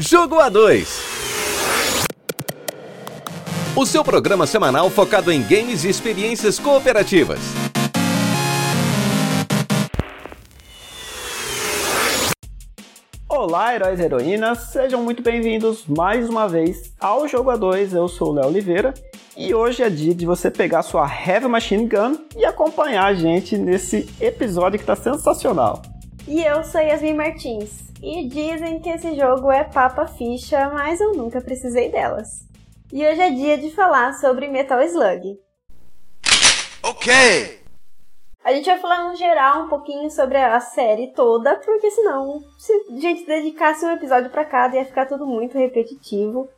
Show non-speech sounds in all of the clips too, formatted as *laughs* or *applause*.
Jogo A2. O seu programa semanal focado em games e experiências cooperativas. Olá, heróis e heroínas, sejam muito bem-vindos mais uma vez ao Jogo A2. Eu sou o Léo Oliveira e hoje é dia de você pegar sua Heavy Machine Gun e acompanhar a gente nesse episódio que está sensacional. E eu sou Yasmin Martins. E dizem que esse jogo é papa ficha, mas eu nunca precisei delas. E hoje é dia de falar sobre Metal Slug. Ok! A gente vai falar no geral um pouquinho sobre a série toda, porque senão, se a gente dedicasse um episódio para cada, ia ficar tudo muito repetitivo.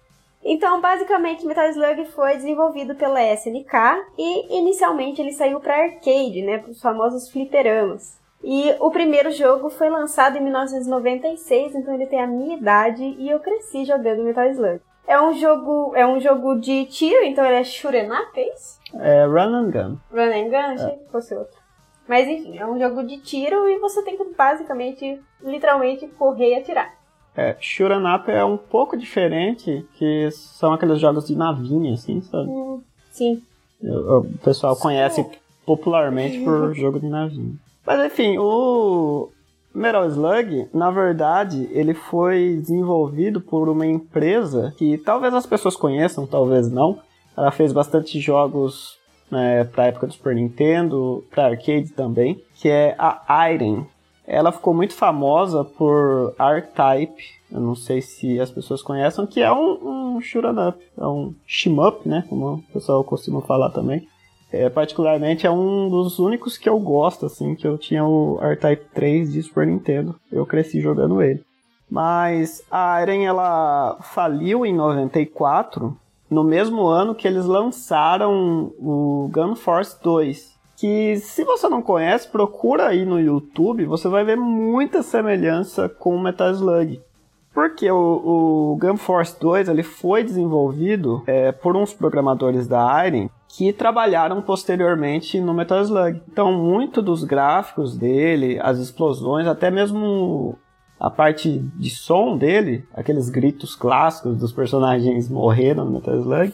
Então, basicamente, Metal Slug foi desenvolvido pela SNK e inicialmente ele saiu para arcade, né, para os famosos fliperamas. E o primeiro jogo foi lançado em 1996, então ele tem a minha idade e eu cresci jogando Metal Slug. É um jogo, é um jogo de tiro, então ele é shoot'em up, é isso? É run and gun. Run and gun, achei é. que fosse outro. Mas enfim, é um jogo de tiro e você tem que basicamente, literalmente, correr e atirar. É, shoot'em up é um pouco diferente, que são aqueles jogos de navinha, assim, sabe? Hum, sim. O, pessoal conhece popularmente por jogo de navinha. Mas enfim, o Metal Slug, na verdade, ele foi desenvolvido por uma empresa que talvez as pessoas conheçam, talvez não. Ela fez bastante jogos né, a época do Super Nintendo, para arcade também, que é a Iron. Ela ficou muito famosa por R-Type, eu não sei se as pessoas conhecem, que é um, um up, é um shmup, né, como o pessoal costuma falar também. É, particularmente é um dos únicos que eu gosto, assim, que eu tinha o R-Type 3 de Super Nintendo. Eu cresci jogando ele. Mas a Iron ela faliu em 94, no mesmo ano que eles lançaram o Gun Force 2. Que se você não conhece, procura aí no YouTube, você vai ver muita semelhança com o Metal Slug. Porque o, o Gun Force 2 ele foi desenvolvido é, por uns programadores da Iron que trabalharam posteriormente no Metal Slug. Então, muito dos gráficos dele, as explosões, até mesmo a parte de som dele, aqueles gritos clássicos dos personagens morreram no Metal Slug,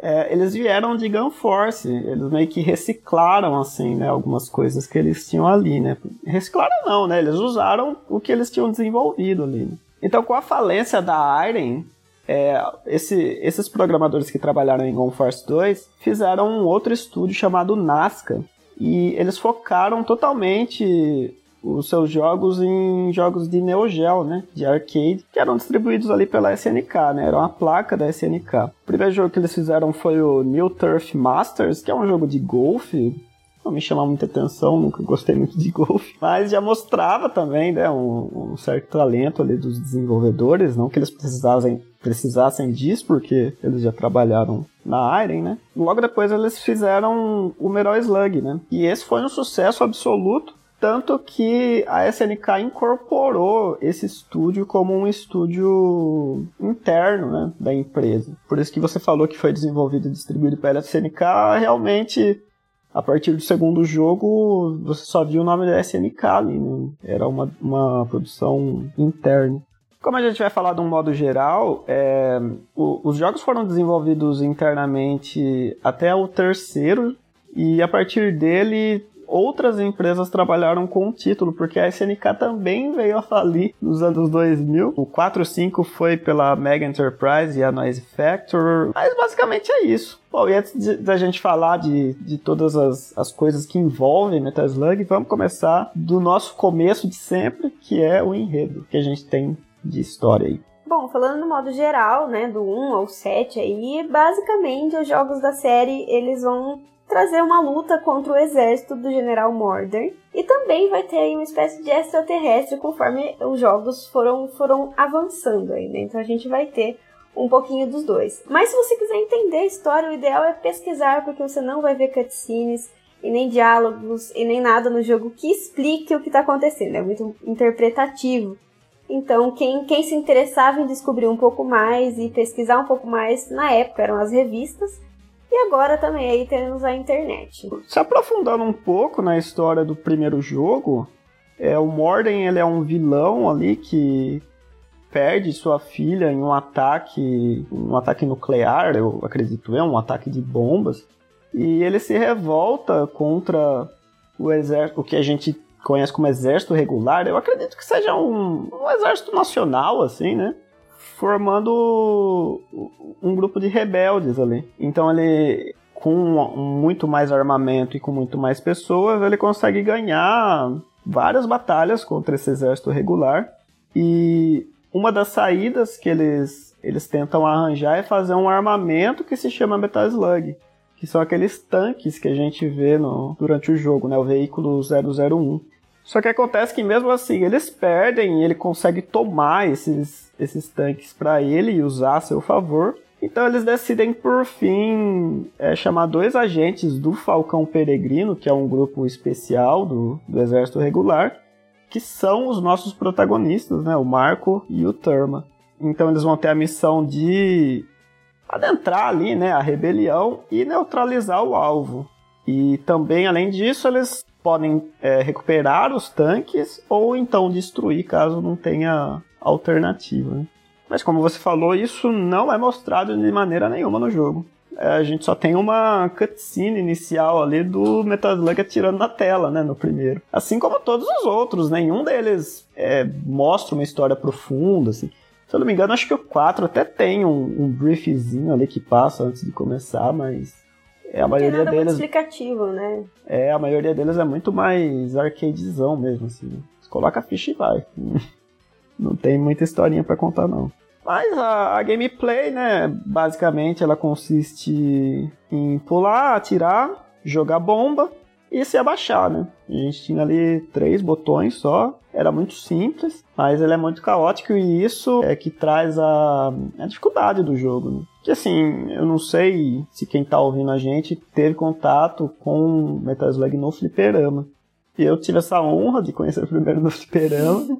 é, eles vieram de Gun Force. Eles meio que reciclaram, assim, né, algumas coisas que eles tinham ali, né. Reciclaram não, né, eles usaram o que eles tinham desenvolvido ali. Né? Então, com a falência da Iron, é, esse, esses programadores que trabalharam em Gone Force 2 fizeram um outro estúdio chamado Nazca. E eles focaram totalmente os seus jogos em jogos de Neo Geo, né, de arcade, que eram distribuídos ali pela SNK, né, era uma placa da SNK. O primeiro jogo que eles fizeram foi o New Turf Masters, que é um jogo de golfe, não me chama muita atenção, nunca gostei muito de *laughs* golfe, mas já mostrava também, né, um, um, certo talento ali dos desenvolvedores, não que eles precisassem, precisassem disso, porque eles já trabalharam na Iron, né? Logo depois eles fizeram o Metal Slug, né? E esse foi um sucesso absoluto, tanto que a SNK incorporou esse estúdio como um estúdio interno né, da empresa. Por isso que você falou que foi desenvolvido e distribuído pela SNK, realmente a partir do segundo jogo, você só viu o nome da SNK ali, né? Era uma, uma produção interna. Como a gente vai falar de um modo geral, é, o, os jogos foram desenvolvidos internamente até o terceiro, e a partir dele outras empresas trabalharam com o título, porque a SNK também veio a falir nos anos 2000. O 4.5 foi pela Mega Enterprise e a Noise Factor, mas basicamente é isso. Bom, e antes da gente falar de, de todas as, as coisas que envolvem Metal Slug, vamos começar do nosso começo de sempre, que é o enredo que a gente tem de história aí. Bom, falando no modo geral, né, do 1 ao 7 aí, basicamente os jogos da série, eles vão trazer uma luta contra o exército do General Mordor. E também vai ter uma espécie de extraterrestre conforme os jogos foram, foram avançando aí, né? Então a gente vai ter um pouquinho dos dois. Mas se você quiser entender a história, o ideal é pesquisar, porque você não vai ver cutscenes e nem diálogos e nem nada no jogo que explique o que está acontecendo. É muito interpretativo. Então, quem, quem se interessava em descobrir um pouco mais e pesquisar um pouco mais, na época eram as revistas, e agora também aí temos a internet. Se aprofundando um pouco na história do primeiro jogo, é, o Morden ele é um vilão ali que perde sua filha em um ataque, um ataque nuclear, eu acredito é um ataque de bombas, e ele se revolta contra o exército, o que a gente conhece como exército regular. Eu acredito que seja um, um exército nacional, assim, né? Formando um grupo de rebeldes ali. Então ele, com muito mais armamento e com muito mais pessoas, ele consegue ganhar várias batalhas contra esse exército regular. E uma das saídas que eles, eles tentam arranjar é fazer um armamento que se chama Metal Slug, que são aqueles tanques que a gente vê no, durante o jogo, né, o veículo 001. Só que acontece que mesmo assim eles perdem e ele consegue tomar esses, esses tanques para ele e usar a seu favor. Então eles decidem por fim é, chamar dois agentes do Falcão Peregrino, que é um grupo especial do, do Exército Regular, que são os nossos protagonistas, né? O Marco e o Turma. Então eles vão ter a missão de adentrar ali, né, a rebelião e neutralizar o alvo. E também, além disso, eles podem é, recuperar os tanques ou então destruir caso não tenha alternativa. Né? Mas como você falou, isso não é mostrado de maneira nenhuma no jogo é, a gente só tem uma cutscene inicial ali do Metal Slug atirando na tela, né, no primeiro. Assim como todos os outros, nenhum deles é, mostra uma história profunda, assim. Se eu não me engano, acho que o 4 até tem um, um briefzinho ali que passa antes de começar, mas é, a maioria nada deles. Muito explicativo, né? É, a maioria deles é muito mais arcadezão mesmo, assim. Coloca a ficha e vai. *laughs* Não tem muita historinha para contar, não. Mas a, a, gameplay, né, basicamente ela consiste em pular, atirar, jogar bomba e se abaixar, né? A gente tinha ali três botões só, era muito simples, mas ele é muito caótico e isso é que traz a, a dificuldade do jogo, né? Que assim, eu não sei se quem tá ouvindo a gente teve contato com Metal Slug no fliperama. E eu tive essa honra de conhecer *laughs* primeiro no fliperama.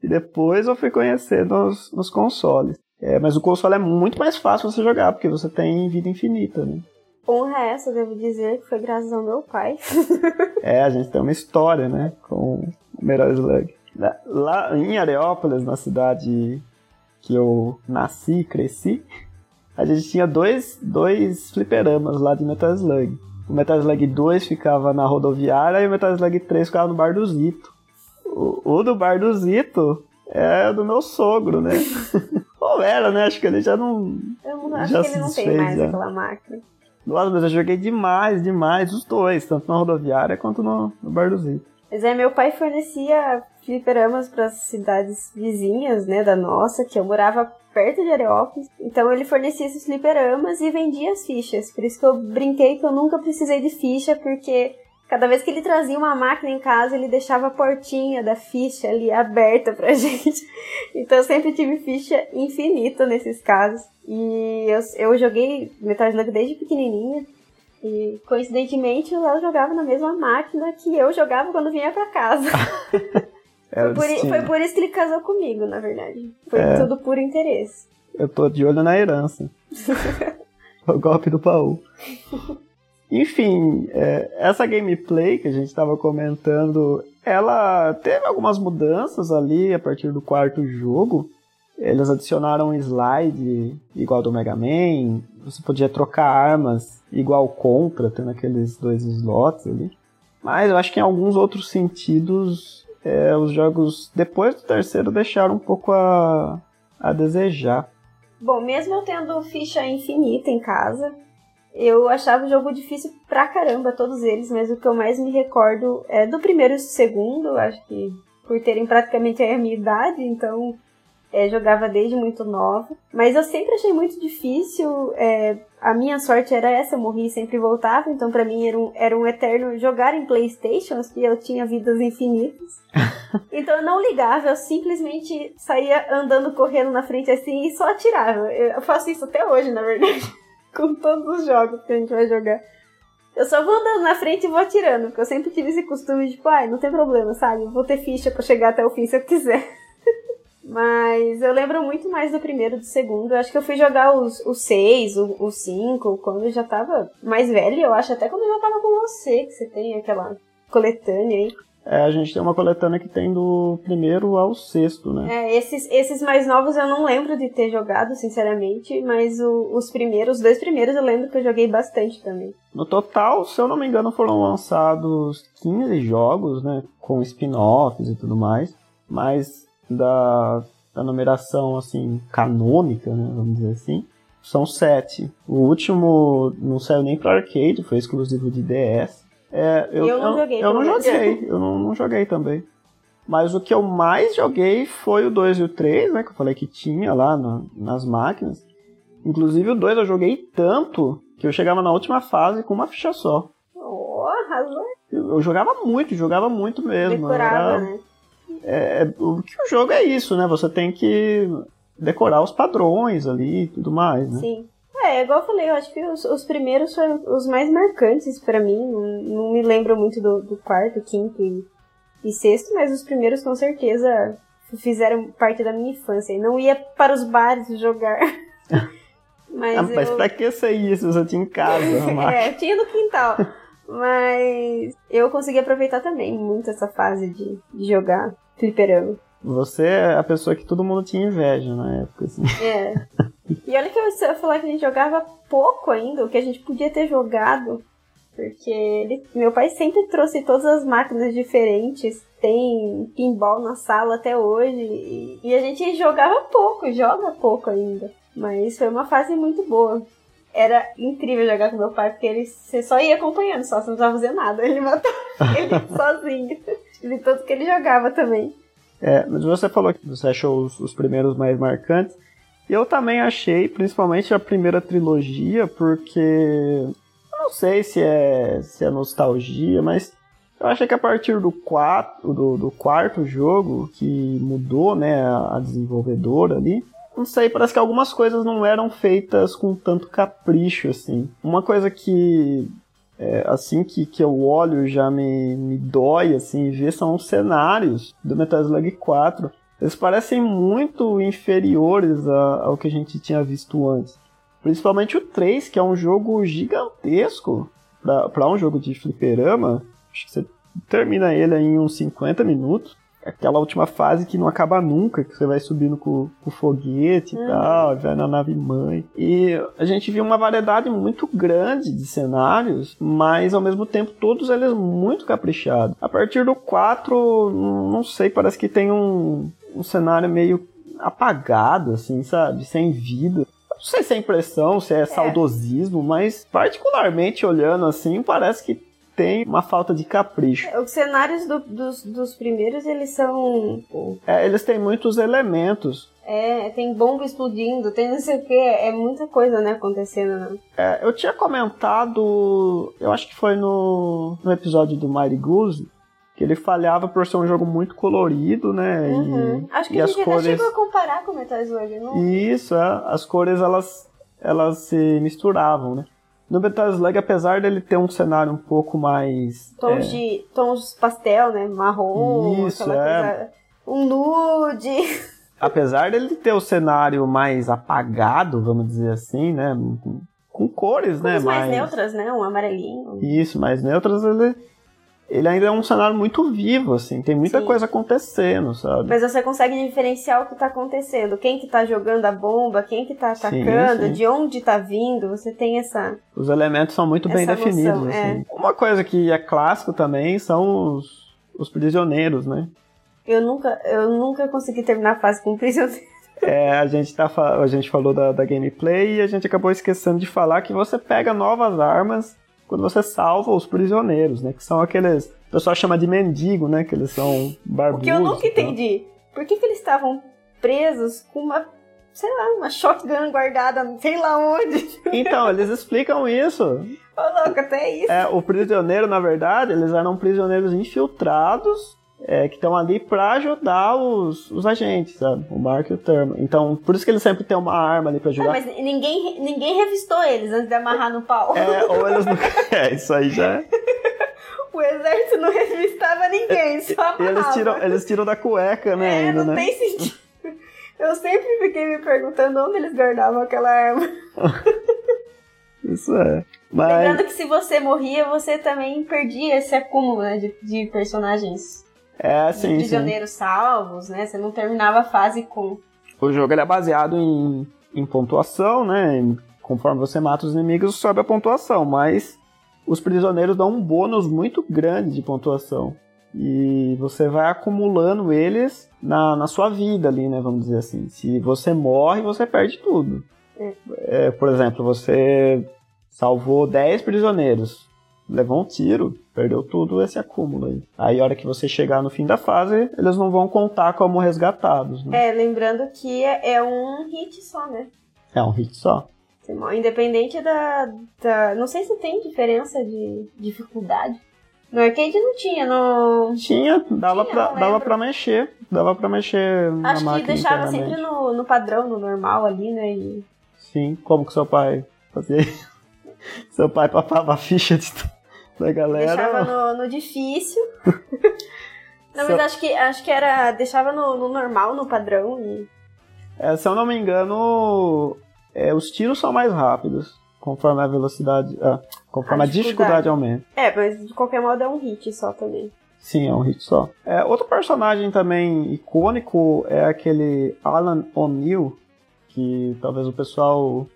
E depois eu fui conhecer nos, nos consoles. É, mas o console é muito mais fácil você jogar, porque você tem vida infinita, né? Honra essa, devo dizer, que foi graças ao meu pai. *laughs* é, a gente tem uma história, né, com o Metal Slug. Lá em Areópolis, na cidade que eu nasci e cresci, a gente tinha dois, dois fliperamas lá de Metal Slug. O Metal Slug 2 ficava na rodoviária e o Metal Slug 3 ficava no Bar do Zito. O, o do bar do Zito é do meu sogro, né? *laughs* Ou era, né? Acho que ele já não. Eu não, acho já que ele não tem mais já. aquela máquina. Nossa, mas eu joguei demais, demais, os dois, tanto na rodoviária quanto no, no bar do Zito. Mas é, meu pai fornecia fliperamas para cidades vizinhas, né, da nossa, que eu morava perto de Areópolis. Então ele fornecia esses fliperamas e vendia as fichas. Por isso que eu brinquei que eu nunca precisei de ficha, porque Cada vez que ele trazia uma máquina em casa, ele deixava a portinha da ficha ali aberta pra *laughs* gente. Então eu sempre tive ficha infinita nesses casos. E eu, eu joguei Metal Slug desde pequenininha. E coincidentemente o Léo jogava na mesma máquina que eu jogava quando vinha pra casa. *laughs* foi, por, foi, por, isso que ele casou comigo, na verdade. Foi é. tudo por interesse. Eu tô de olho na herança. *laughs* o golpe do baú. Enfim, é, essa gameplay que a gente estava comentando, ela teve algumas mudanças ali a partir do quarto jogo. Eles adicionaram um slide igual do Mega Man, você podia trocar armas igual Contra, tendo aqueles dois slots ali. Mas eu acho que em alguns outros sentidos, é, os jogos depois do terceiro deixaram um pouco a, a desejar. Bom, mesmo eu tendo ficha infinita em casa, eu achava o jogo difícil pra caramba, todos eles, mas o que eu mais me recordo é do primeiro e do segundo, acho que por terem praticamente a minha idade, então é, jogava desde muito nova. Mas eu sempre achei muito difícil. É, a minha sorte era essa, eu morri e sempre voltava. Então para mim era um, era um eterno jogar em Playstations, que eu tinha vidas infinitas. *laughs* então eu não ligava, eu simplesmente saía andando, correndo na frente assim e só atirava. Eu faço isso até hoje, na verdade *laughs* com todos os jogos que a gente vai jogar. Eu só vou andando na frente e vou atirando, porque eu sempre tive esse costume de, tipo, ai, não tem problema, sabe? Eu vou ter ficha para chegar até o fim se eu quiser. Mas eu lembro muito mais do primeiro do segundo. Eu acho que eu fui jogar os, os seis, o, o cinco, quando eu já tava mais velho, eu acho, até quando eu já tava com você, que você tem aquela coletânea aí. É, a gente tem uma coletânea que tem do primeiro ao sexto, né? É, esses, esses mais novos eu não lembro de ter jogado, sinceramente, mas o, os primeiros, os dois primeiros eu lembro que eu joguei bastante também. No total, se eu não me engano, foram lançados 15 jogos, né? Com spin-offs e tudo mais. Mas da, da numeração, assim, canônica, né? Vamos dizer assim, são sete. O último não saiu nem para arcade, foi exclusivo de DS. É, eu, eu não eu, joguei. Eu não joguei, eu não, não, joguei também. Mas o que eu mais joguei foi o 2 e o 3, né? Que eu falei que tinha lá no, nas máquinas. Inclusive o 2 eu joguei tanto que eu chegava na última fase com uma ficha só. Oh. Eu, eu jogava muito, jogava muito mesmo. Decorava, era, né? É, é, o que o jogo é isso, né? Você tem que decorar os padrões ali e tudo mais, né? Sim. É, igual eu falei, eu acho que os, os primeiros foram os mais marcantes para mim. Não, não, me lembro muito do, do quarto, quinto e, e, sexto, mas os primeiros com certeza fizeram parte da minha infância. Não ia para os bares jogar. *laughs* mas, ah, mas eu... pra que ia se você tinha em casa? *laughs* é, tinha no quintal. mas eu consegui aproveitar também muito essa fase de, de jogar fliperama. Você é a pessoa que todo mundo tinha inveja na época, assim. É. E olha que eu ia falar que a gente jogava pouco ainda, o que a gente podia ter jogado. Porque ele, meu pai sempre trouxe todas as máquinas diferentes. Tem pinball na sala até hoje. E, e a gente jogava pouco, joga pouco ainda. Mas foi uma fase muito boa. Era incrível jogar com meu pai, porque ele você só ia acompanhando, só você não precisava fazer nada. Ele matou *laughs* ele *laughs* sozinho. De tanto que ele jogava também. É, mas você falou que você achou os, os primeiros mais marcantes. Eu também achei, principalmente a primeira trilogia, porque não sei se é, se é nostalgia, mas eu achei que a partir do, quatro, do, do quarto jogo, que mudou né, a desenvolvedora ali, não sei, parece que algumas coisas não eram feitas com tanto capricho, assim. Uma coisa que é, assim que, que eu olho já me, me dói assim ver são os cenários do Metal Slug 4 eles parecem muito inferiores a, ao que a gente tinha visto antes. Principalmente o 3 que é um jogo gigantesco para um jogo de fliperama. Acho que você termina ele em uns 50 minutos aquela última fase que não acaba nunca, que você vai subindo com, o foguete e uhum. tal, vai na nave mãe. E a gente viu uma variedade muito grande de cenários, mas ao mesmo tempo todos eles muito caprichados. A partir do 4, não sei, parece que tem um, um cenário meio apagado, assim, sabe? Sem vida. Não sei se é impressão, se é, é. saudosismo, mas particularmente olhando assim, parece que tem uma falta de capricho. Os cenários do, dos, dos primeiros, eles são. É, eles têm muitos elementos. É, tem bomba explodindo, tem não sei o que, é muita coisa, né, acontecendo, né? É, eu tinha comentado, eu acho que foi no, no episódio do Mighty Goose, que ele falhava por ser um jogo muito colorido, né? Uhum. E, acho que a gente cores... chegou a comparar com o Metal Slug, não? Isso, é, as cores elas, elas se misturavam, né? No Metal Slug, apesar dele ter um cenário um pouco mais. Tons é... de. tons pastel, né? Marrom, Isso, é. Coisa, um nude. *laughs* Apesar dele ter o cenário mais apagado, vamos dizer assim, né? Com, com cores, né? Mais, mais neutras, né? Um amarelinho. Isso, mais neutras, ele ele ainda é um cenário muito vivo, assim, tem muita Sim. coisa acontecendo, sabe? Mas você consegue diferenciar o que tá acontecendo, quem que tá jogando a bomba, quem que tá atacando, sim, sim. de onde tá vindo, você tem essa... Os elementos são muito bem definidos, noção, assim. É. Uma coisa que é clássico também são os, os prisioneiros, né? Eu nunca, eu nunca consegui terminar a fase com prisioneiro. *laughs* É, a gente, tá, a gente falou da, da gameplay e a gente acabou esquecendo de falar que você pega novas armas quando você salva os prisioneiros, né? Que são aqueles. O pessoal chama de mendigo, né? Que eles são barbudos. O que eu nunca entendi. Por que, que eles estavam presos com uma. Sei lá, uma shotgun guardada, sei lá onde. *laughs* Então, eles explicam isso. Ô, louco, até isso. É, o prisioneiro, na verdade, eles eram prisioneiros infiltrados é, que estão ali para ajudar os, os agentes, sabe? O Mark e o Thurman. Então, por isso que eles sempre têm uma arma ali para ajudar. Ah, mas ninguém, ninguém revistou eles antes de amarrar no pau. É, *laughs* ou eles não. *laughs* É, isso aí já é. o exército não revistava ninguém, só amarrava. Eles tiram, eles tiram da cueca, né? É, ainda, não né? tem sentido. Eu sempre fiquei me perguntando onde eles guardavam aquela arma. *laughs* Isso é. Mas... Lembrando que se você morria, você também perdia esse acúmulo né, de, de personagens. É, sim, prisioneiros sim. salvos, né? Você não terminava a fase com. O jogo é baseado em, em pontuação, né? Conforme você mata os inimigos, sobe a pontuação, mas os prisioneiros dão um bônus muito grande de pontuação. E você vai acumulando eles na, na sua vida ali, né? Vamos dizer assim. Se você morre, você perde tudo. É. É, por exemplo, você salvou 10 prisioneiros, levou um tiro, perdeu tudo esse acúmulo aí. Aí, a hora que você chegar no fim da fase, eles não vão contar como resgatados. Né? É, lembrando que é, é um hit só, né? É um hit só. Independente da, da. Não sei se tem diferença de dificuldade. No arcade não tinha, no. Tinha, dava, tinha, pra, dava pra mexer. Dava pra mexer Acho máquina. que deixava sempre no, no padrão, no normal ali, né? E... Sim, como que seu pai fazia *laughs* Seu pai papava a ficha de, da galera. Deixava no, no difícil. *laughs* não, mas acho que, acho que era. Deixava no, no normal, no padrão e. É, se eu não me engano, é, os tiros são mais rápidos conforme a velocidade, ah, conforme a, a dificuldade. dificuldade aumenta. É, mas de qualquer modo é um hit só também. Sim, é um hit só. É, outro personagem também icônico é aquele Alan O'Neill, que talvez o pessoal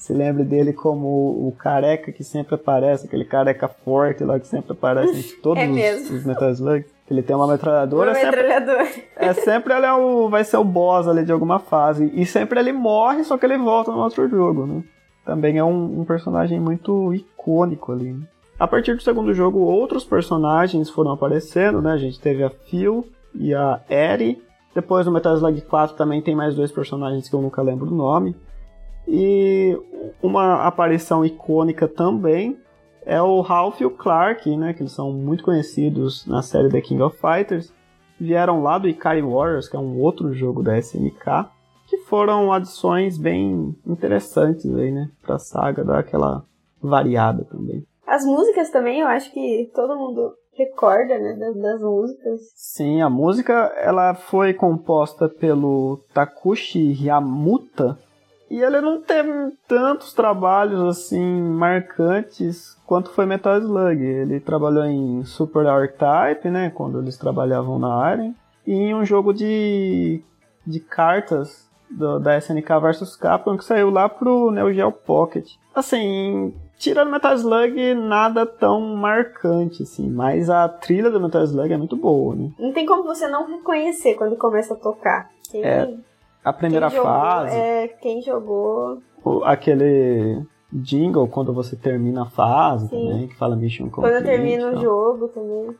se lembre dele como o careca que sempre aparece, aquele careca forte lá que sempre aparece em *laughs* todos é os, os Metal Slugs. Ele tem uma metralhadora. Uma metralhadora. Sempre, *laughs* é sempre ele é o, vai ser o boss ali de alguma fase. E sempre ele morre, só que ele volta no outro jogo, né? Também é um, um personagem muito icônico ali. Né? A partir do segundo jogo, outros personagens foram aparecendo, né? A gente teve a Phil e a Eri. Depois no Metal Slug 4 também tem mais dois personagens que eu nunca lembro o nome. E uma aparição icônica também é o Ralph e o Clark, né, que eles são muito conhecidos na série The King of Fighters. Vieram lá do Ikari Warriors, que é um outro jogo da SNK, que foram adições bem interessantes aí, né, pra saga, dar aquela variada também. As músicas também, eu acho que todo mundo recorda, né, das, das, músicas. Sim, a música ela foi composta pelo Takushi Yamuta, e ele não teve tantos trabalhos assim marcantes quanto foi Metal Slug. Ele trabalhou em Super R-Type, né, quando eles trabalhavam na área, e em um jogo de, de cartas do, da SNK vs Capcom que saiu lá pro Neo Geo Pocket. Assim, tirando Metal Slug, nada tão marcante, assim, mas a trilha do Metal Slug é muito boa, né? Não tem como você não reconhecer quando começa a tocar. Quem... É, a primeira quem jogou, fase. É, quem jogou. Aquele jingle quando você termina a fase Sim. também, que fala Mission Complete. Quando termina o jogo também.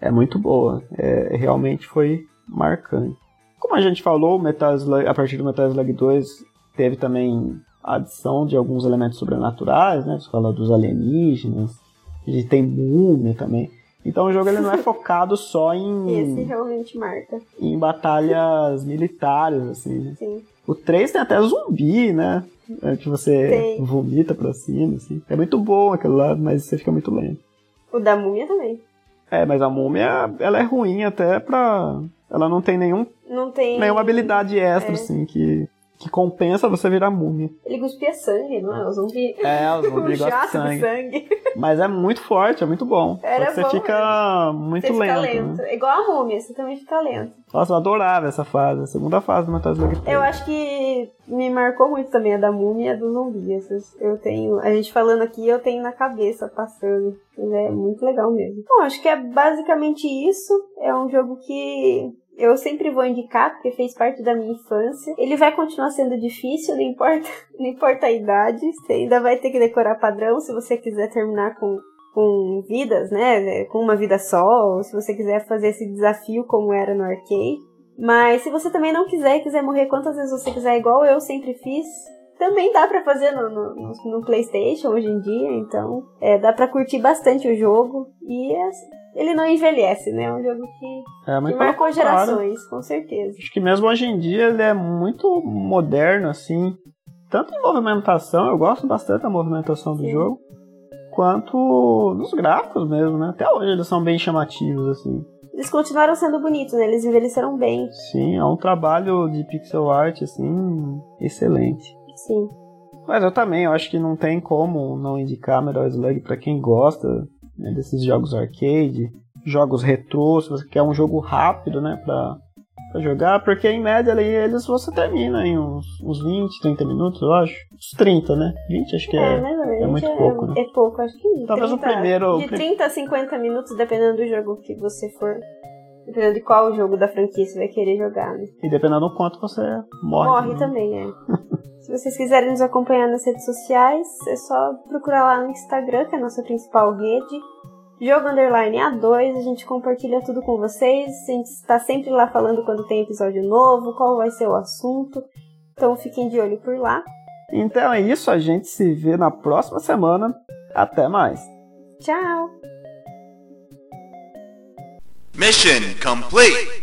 É muito boa. É, realmente foi marcante. Como a gente falou, Metal Slug, a partir do Metal Slug 2 teve também a adição de alguns elementos sobrenaturais, né? Você fala dos alienígenas, a gente tem múmia também. Então o jogo ele não é *laughs* focado só em. Esse realmente marca. Em batalhas militares, assim. Sim. O 3 tem até zumbi, né? É que você vomita pra cima, assim. É muito bom aquele lado, mas você fica muito lento. O da múmia também. É, mas a múmia, ela é ruim até pra. Ela não tem nenhum. Não tem. Nenhuma habilidade extra, É. assim, que, que compensa você virar múmia. Ele cuspia sangue, não é? O zumbi. É, o *laughs* zumbi um gosta de sangue. sangue. Mas é muito forte, é muito bom. Era Só que você bom fica muito Você fica lento. lento. Né? Igual a múmia, você também fica lento. Nossa, eu adorava essa fase, a segunda fase do 3. Eu acho que me marcou muito também a da múmia e a do zumbi. Essas Eu tenho, a gente falando aqui, eu tenho na cabeça passando. É muito legal mesmo. Bom, acho que é basicamente isso. É um jogo que eu sempre vou indicar, porque fez parte da minha infância. Ele vai continuar sendo difícil, não importa, *laughs* não importa a idade. Você ainda vai ter que decorar padrão se você quiser terminar com, com vidas, né? Com uma vida só, ou se você quiser fazer esse desafio como era no arcade. Mas se você também não quiser e quiser morrer quantas vezes você quiser, igual eu sempre fiz, também dá pra fazer no, no, no- PlayStation hoje em dia. Então, é, dá pra curtir bastante o jogo. E é- ele não envelhece, né? É um jogo que, É, que marcou gerações, com certeza. Acho que mesmo hoje em dia ele é muito moderno, assim. Tanto em movimentação, eu gosto bastante da movimentação do Sim. jogo, quanto nos gráficos mesmo, né? Até hoje eles são bem chamativos, assim. Eles continuaram sendo bonitos, né? Eles envelheceram bem. Sim, é um trabalho de pixel art, assim, excelente. Sim. Mas eu também, eu acho que não tem como não indicar Metal Slug para quem gosta né, desses jogos arcade, jogos retrô, se você quer um jogo rápido, né, pra, pra jogar, porque em média ali eles você termina em uns, uns 20, 30 minutos, eu acho. Uns 30, né? 20 acho que é, é, menos, é muito é, pouco, né? É pouco, acho que Talvez 30, o primeiro... De 30 a 50 minutos, dependendo do jogo que você for Dependendo de qual jogo da franquia você vai querer jogar, né? E dependendo do quanto você morre. Morre né? também, é. *laughs* Se vocês quiserem nos acompanhar nas redes sociais, é só procurar lá no Instagram, que é a nossa principal rede. Jogo Underline A2, a gente compartilha tudo com vocês. A gente está sempre lá falando quando tem episódio novo, qual vai ser o assunto. Então fiquem de olho por lá. Então é isso, a gente se vê na próxima semana. Até mais. Tchau! Mission complete.